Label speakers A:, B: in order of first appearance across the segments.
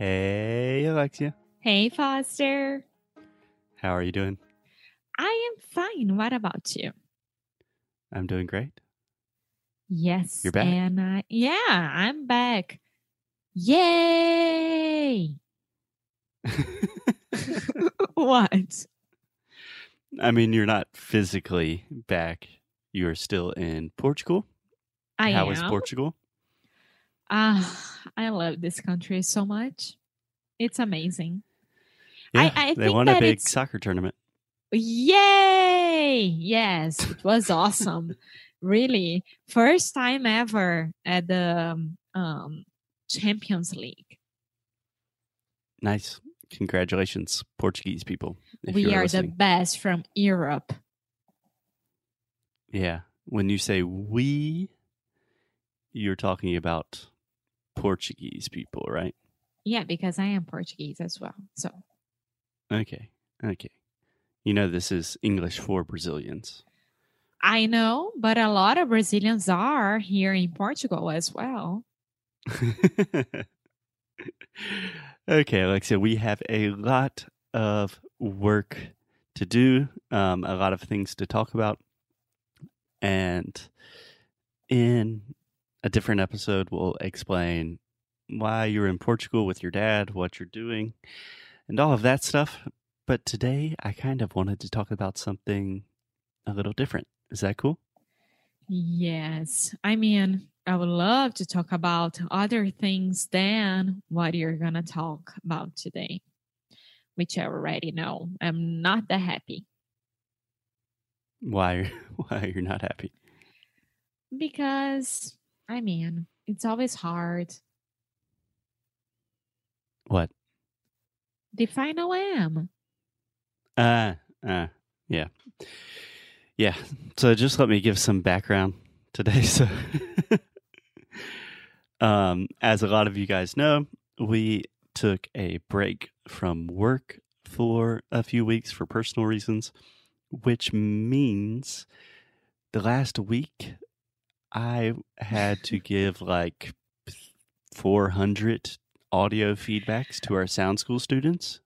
A: Hey, Alexia.
B: Hey, Foster.
A: How are you doing?
B: I am fine. What about you?
A: I'm doing great.
B: Yes.
A: You're back?
B: And I, yeah, I'm back. Yay! what?
A: I mean, you're not physically back. You're still in Portugal.
B: I
A: How
B: am.
A: is Portugal?
B: Ah, I love this country so much. It's amazing.
A: Yeah,
B: I
A: they
B: think
A: won a big
B: it's-
A: soccer tournament.
B: Yay! Yes, it was awesome. Really, first time ever at the um, um, Champions League.
A: Nice. Congratulations, Portuguese people.
B: we are
A: listening.
B: the best from Europe.
A: Yeah. When you say we, you're talking about Portuguese people, right?
B: Yeah, because I am Portuguese as well. So
A: Okay. Okay. You know, this is English for Brazilians.
B: I know, but a lot of Brazilians are here in Portugal as well.
A: okay, Alexia, we have a lot of work to do, um, a lot of things to talk about. And in a different episode, we'll explain why you're in Portugal with your dad, what you're doing, and all of that stuff. But today, I kind of wanted to talk about something a little different. Is that cool?
B: Yes. I mean, I would love to talk about other things than what you're going to talk about today, which I already know. I'm not that happy
A: Why, why you're not happy?
B: because, I mean, it's always hard.
A: What?
B: Define am.
A: Uh, uh, yeah. Yeah. So just let me give some background today. So, um, as a lot of you guys know, we took a break from work for a few weeks for personal reasons, which means the last week I had to give like 400 audio feedbacks to our sound school students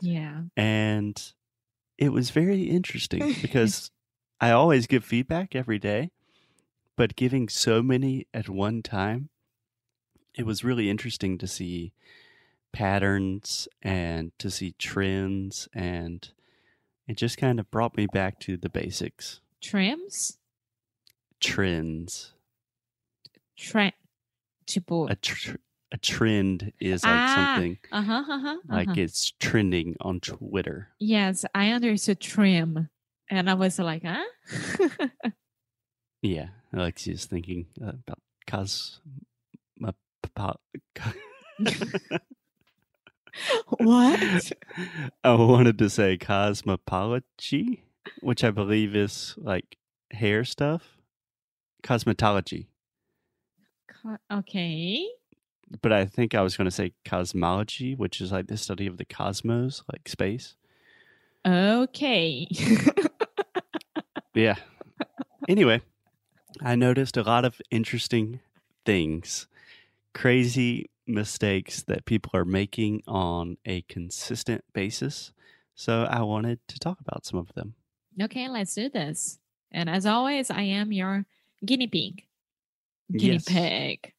B: Yeah.
A: and it was very interesting because I always give feedback every day, but giving so many at one time, it was really interesting to see patterns and to see trends, and it just kind of brought me back to the basics.
B: Trims?
A: Trends.
B: Trend. Tipo.
A: A tr- a trend is like
B: Ah,
A: something
B: Uh huh. Uh huh.
A: like it's trending on Twitter.
B: Yes, I understood trim. And I was like, huh?
A: Yeah, Alexia's thinking about cosmo.
B: what?
A: I wanted to say cosmopology, which I believe is like hair stuff. Cosmetology.
B: Co- Okay.
A: But I think I was going to say cosmology, which is like the study of the cosmos, like space.
B: Okay.
A: Yeah. Anyway, I noticed a lot of interesting things, crazy mistakes that people are making on a consistent basis. So I wanted to talk about some of them.
B: okay, let's do this. And as always, I am your guinea pig. Guinea
A: Yes.
B: pig.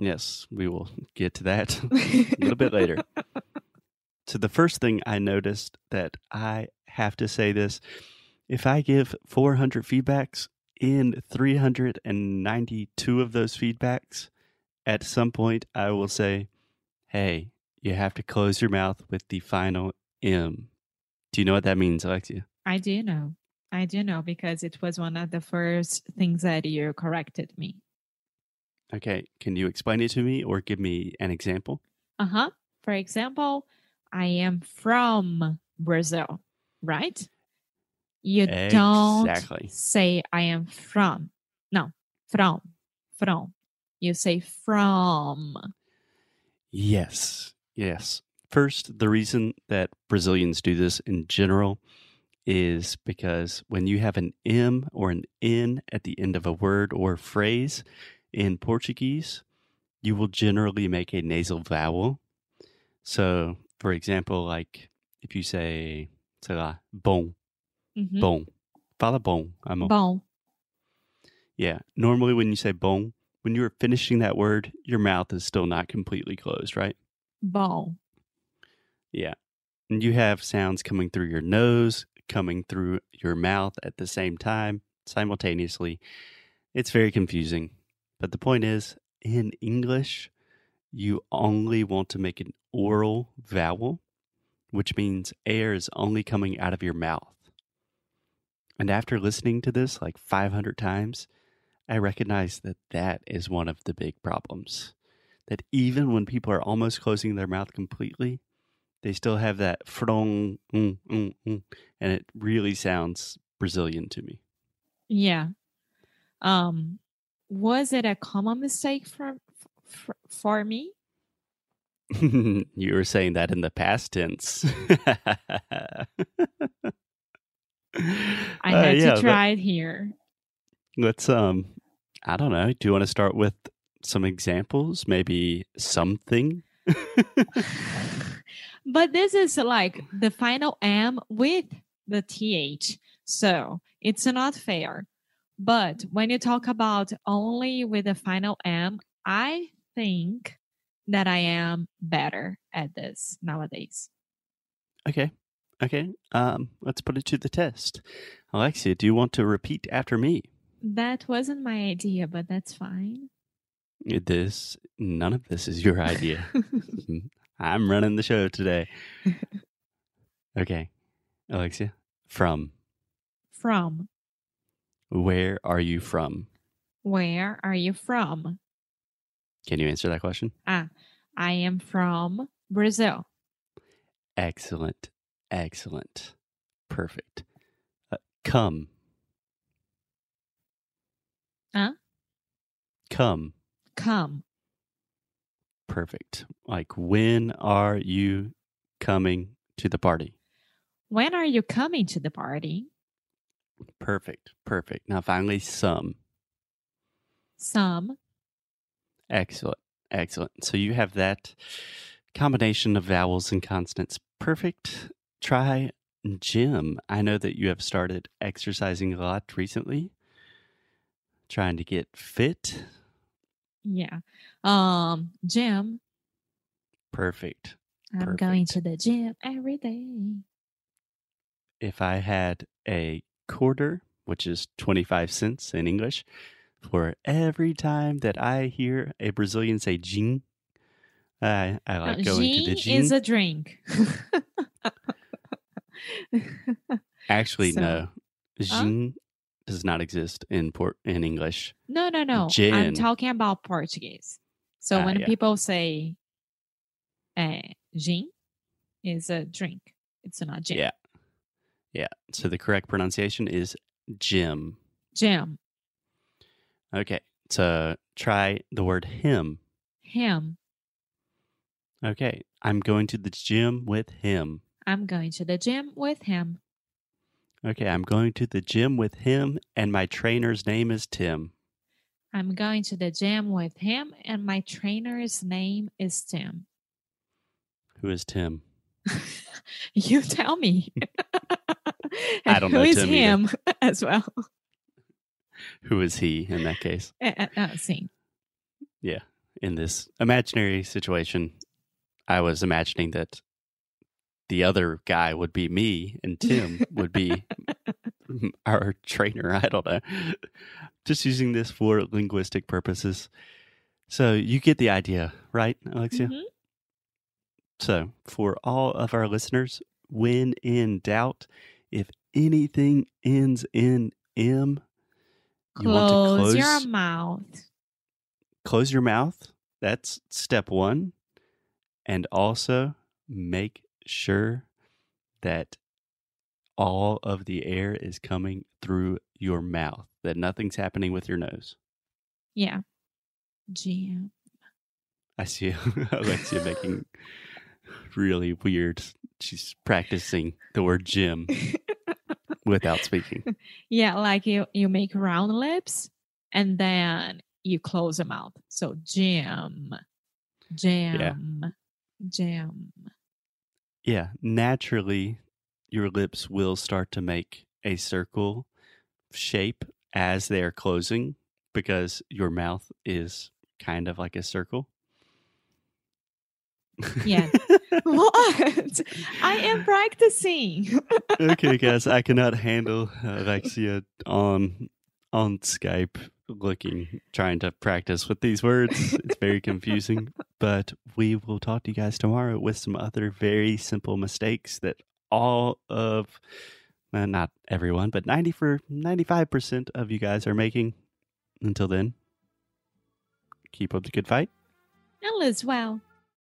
A: Yes, we will get to that a little bit later. So the first thing I noticed that I have to say this, if I give 400 feedbacks in 392 of those feedbacks, at some point I will say, "Hey, you have to close your mouth with the final M." Do you know what that means, Alexia?
B: I do know. I do know because it was one of the first things that you corrected me.
A: Okay, can you explain it to me or give me an example?
B: Uh huh. For example, I am from Brazil, right? You don't say I am from. No, from, from. You say from.
A: Yes, yes. First, the reason that Brazilians do this in general is because when you have an M or an N at the end of a word or phrase in Portuguese, you will generally make a nasal vowel So, for example, like if you say, sei lá, bom,
B: Mhm.
A: bom, fala bom, amor.
B: Bom.
A: Yeah. Normally, when you say bom, when you're finishing that word, your mouth is still not completely closed, right?
B: Bom.
A: Yeah. And you have sounds coming through your nose, coming through your mouth at the same time, simultaneously. It's very confusing. But the point is, in English, you only want to make an oral vowel, which means air is only coming out of your mouth. And after listening to this like 500 times, I recognize that that is one of the big problems. That even when people are almost closing their mouth completely, they still have that frong, mm, mm, mm, and it really sounds Brazilian to me.
B: Yeah. Um, was it a common mistake for for, for me?
A: you were saying that in the past tense.
B: I
A: Uh,
B: had
A: yeah,
B: to try it here.
A: Let's um, I don't know. Do you want to start with some examples? Maybe something.
B: but this is like the final M with the TH. So it's not fair. But when you talk about only with the final M, I think that I am better at this nowadays.
A: Okay. Okay. Um, let's put it to the test. Alexia, do you want to repeat after me?
B: That wasn't my idea, but that's fine.
A: This none of this is your idea. I'm running the show today. Okay. Alexia, from
B: from.
A: where are you from?
B: Where are you from?
A: Can you answer that question?
B: Ah, I am from Brazil.
A: Excellent. Excellent. Perfect. Uh, come.
B: Huh?
A: Come.
B: Come.
A: Perfect. Like, when are you coming to the party?
B: When are you coming to the party?
A: Perfect. Perfect. Now, finally, some.
B: Some.
A: Excellent. Excellent. So you have that combination of vowels and consonants. Perfect. Try gym. I know that you have started exercising a lot recently, trying to get fit.
B: Yeah. Um, gym.
A: Perfect.
B: I'm going to the gym every day.
A: If I had a quarter, which is 25 cents in English, for every time that I hear a Brazilian say gin, I, I like
B: Uh,
A: going to the
B: gin
A: gym.
B: is a drink.
A: Actually,
B: So-
A: no. Gin does not exist in port in English.
B: no, no, no. I'm talking about Portuguese. So
A: Ah,
B: when
A: yeah.
B: people say eh, gin is a drink, it's not gin.
A: Yeah. Yeah. So the correct pronunciation is gym.
B: Gym.
A: Okay. So try the word him.
B: Him.
A: Okay. I'm going to the gym with him.
B: I'm going to the gym with him.
A: Okay. I'm going to the gym with him, and my trainer's name is Tim.
B: I'm going to the gym with him, and my trainer's name is Tim.
A: Who is Tim?
B: you tell me.
A: I don't
B: who
A: know
B: is
A: Tim either.
B: him as well?
A: Who is he in that case?
B: Uh, uh, uh, sim.
A: In this imaginary situation, I was imagining that the other guy would be me and Tim would be our trainer. I don't know. Just using this for linguistic purposes. So you get the idea, right, Alexia?
B: Mhm.
A: So for all of our listeners, when in doubt, if anything ends in M, you want to close
B: your mouth.
A: close your mouth. That's step one. And also make sure that all of the air is coming through your mouth, that nothing's happening with your nose.
B: Yeah. Gym.
A: I see Alexia making really weird. She's practicing the word gym without speaking.
B: Yeah, like you you make round lips and then you close the mouth. So gym. Jam. Jam.
A: Yeah, naturally your lips will start to make a circle shape as they're closing because your mouth is kind of like a circle.
B: Yeah. what? I am practicing.
A: okay, guys, I cannot handle Alexia on on Skype looking trying to practice with these words. It's very confusing, but we will talk to you guys tomorrow with some other very simple mistakes that all of uh, not everyone, but 90 for 95% of you guys are making. Until then, keep up the good fight.
B: All is well.